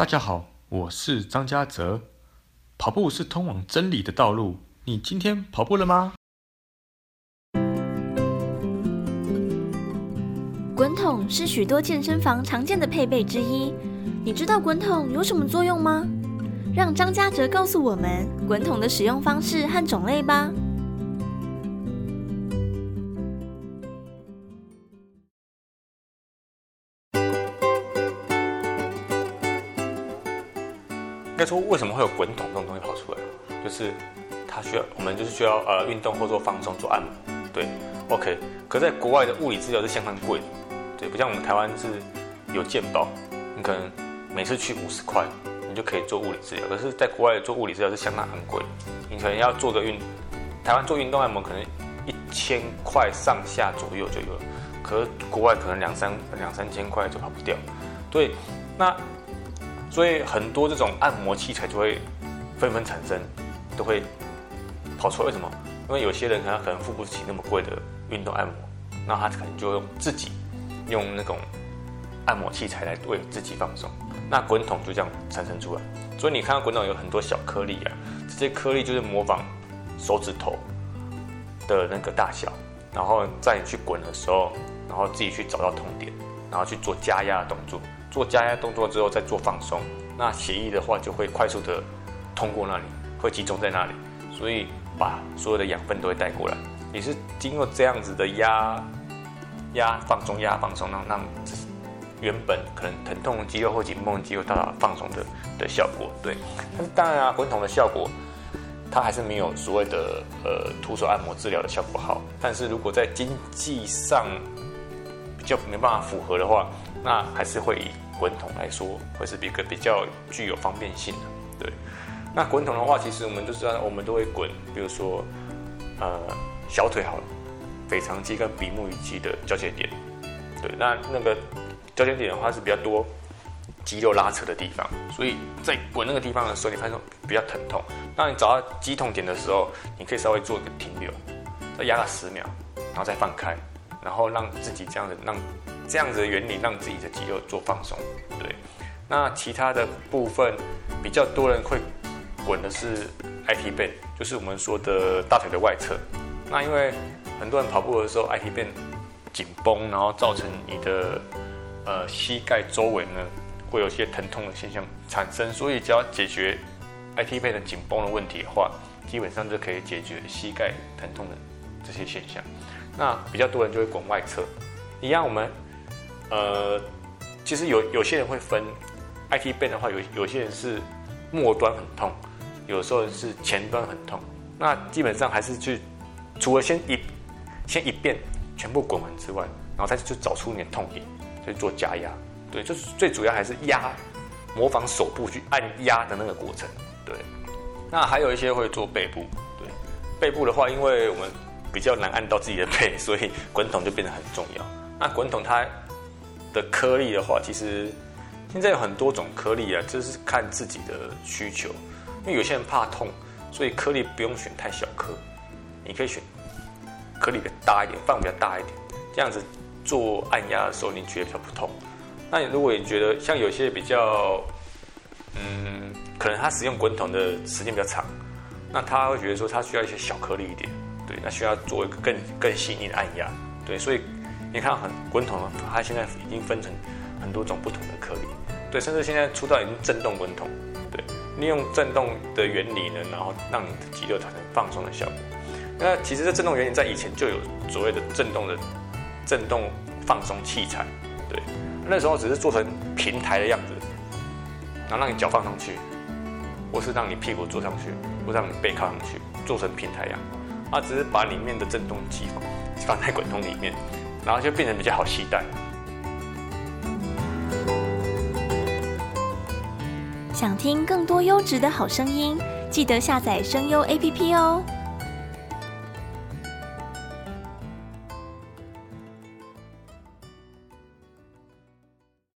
大家好，我是张家泽。跑步是通往真理的道路。你今天跑步了吗？滚筒是许多健身房常见的配备之一。你知道滚筒有什么作用吗？让张家泽告诉我们滚筒的使用方式和种类吧。该说，为什么会有滚筒这种东西跑出来？就是它需要，我们就是需要呃运动或做放松、做按摩，对，OK。可在国外的物理治疗是相当贵的，对，不像我们台湾是有健保，你可能每次去五十块，你就可以做物理治疗。可是，在国外做物理治疗是相当昂贵，你可能要做个运，台湾做运动按摩可能一千块上下左右就有了，可是国外可能两三两三千块就跑不掉，对，那。所以很多这种按摩器材就会纷纷产生，都会跑出来。为什么？因为有些人他可能付不起那么贵的运动按摩，那他可能就用自己用那种按摩器材来为自己放松。那滚筒就这样产生出来。所以你看到滚筒有很多小颗粒啊，这些颗粒就是模仿手指头的那个大小，然后在你去滚的时候，然后自己去找到痛点，然后去做加压的动作。做加压动作之后再做放松，那血液的话就会快速的通过那里，会集中在那里，所以把所有的养分都会带过来。也是经过这样子的压压放松压放松，让让原本可能疼痛的肌肉或紧绷肌肉达到放松的的效果。对，但是当然啊，滚筒的效果它还是没有所谓的呃徒手按摩治疗的效果好。但是如果在经济上比较没办法符合的话，那还是会以滚筒来说，会是一个比较具有方便性的。对，那滚筒的话，其实我们都知道，我们都会滚，比如说，呃，小腿好了，腓肠肌跟比目鱼肌的交界点。对，那那个交界点的话是比较多肌肉拉扯的地方，所以在滚那个地方的时候，你发现比较疼痛。当你找到肌痛点的时候，你可以稍微做一个停留，再压个十秒，然后再放开，然后让自己这样子让。这样子的原理让自己的肌肉做放松，对。那其他的部分比较多人会滚的是 IT band，就是我们说的大腿的外侧。那因为很多人跑步的时候 IT band 紧绷，然后造成你的呃膝盖周围呢会有些疼痛的现象产生，所以只要解决 IT band 的紧绷的问题的话，基本上就可以解决膝盖疼痛的这些现象。那比较多人就会滚外侧，一样我们。呃，其实有有些人会分，IT band 的话，有有些人是末端很痛，有时候是前端很痛。那基本上还是去，除了先一先一遍全部滚完之外，然后再去找出你的痛点，去做加压。对，就是最主要还是压，模仿手部去按压的那个过程。对，那还有一些会做背部。对，背部的话，因为我们比较难按到自己的背，所以滚筒就变得很重要。那滚筒它。的颗粒的话，其实现在有很多种颗粒啊，这是看自己的需求。因为有些人怕痛，所以颗粒不用选太小颗，你可以选颗粒比较大一点，放比较大一点，这样子做按压的时候，你觉得比较不痛。那你如果你觉得像有些比较，嗯，可能他使用滚筒的时间比较长，那他会觉得说他需要一些小颗粒一点，对，那需要做一个更更细腻的按压，对，所以。你看很滚筒，它现在已经分成很多种不同的颗粒，对，甚至现在出到已经震动滚筒，对，利用震动的原理呢，然后让你的肌肉产生放松的效果。那其实这震动原理在以前就有所谓的震动的震动放松器材，对，那时候只是做成平台的样子，然后让你脚放上去，或是让你屁股坐上去，或让你背靠上去，做成平台样，它只是把里面的振动机放在滚筒里面。然后就变成比较好携带。想听更多优质的好声音，记得下载声优 APP 哦。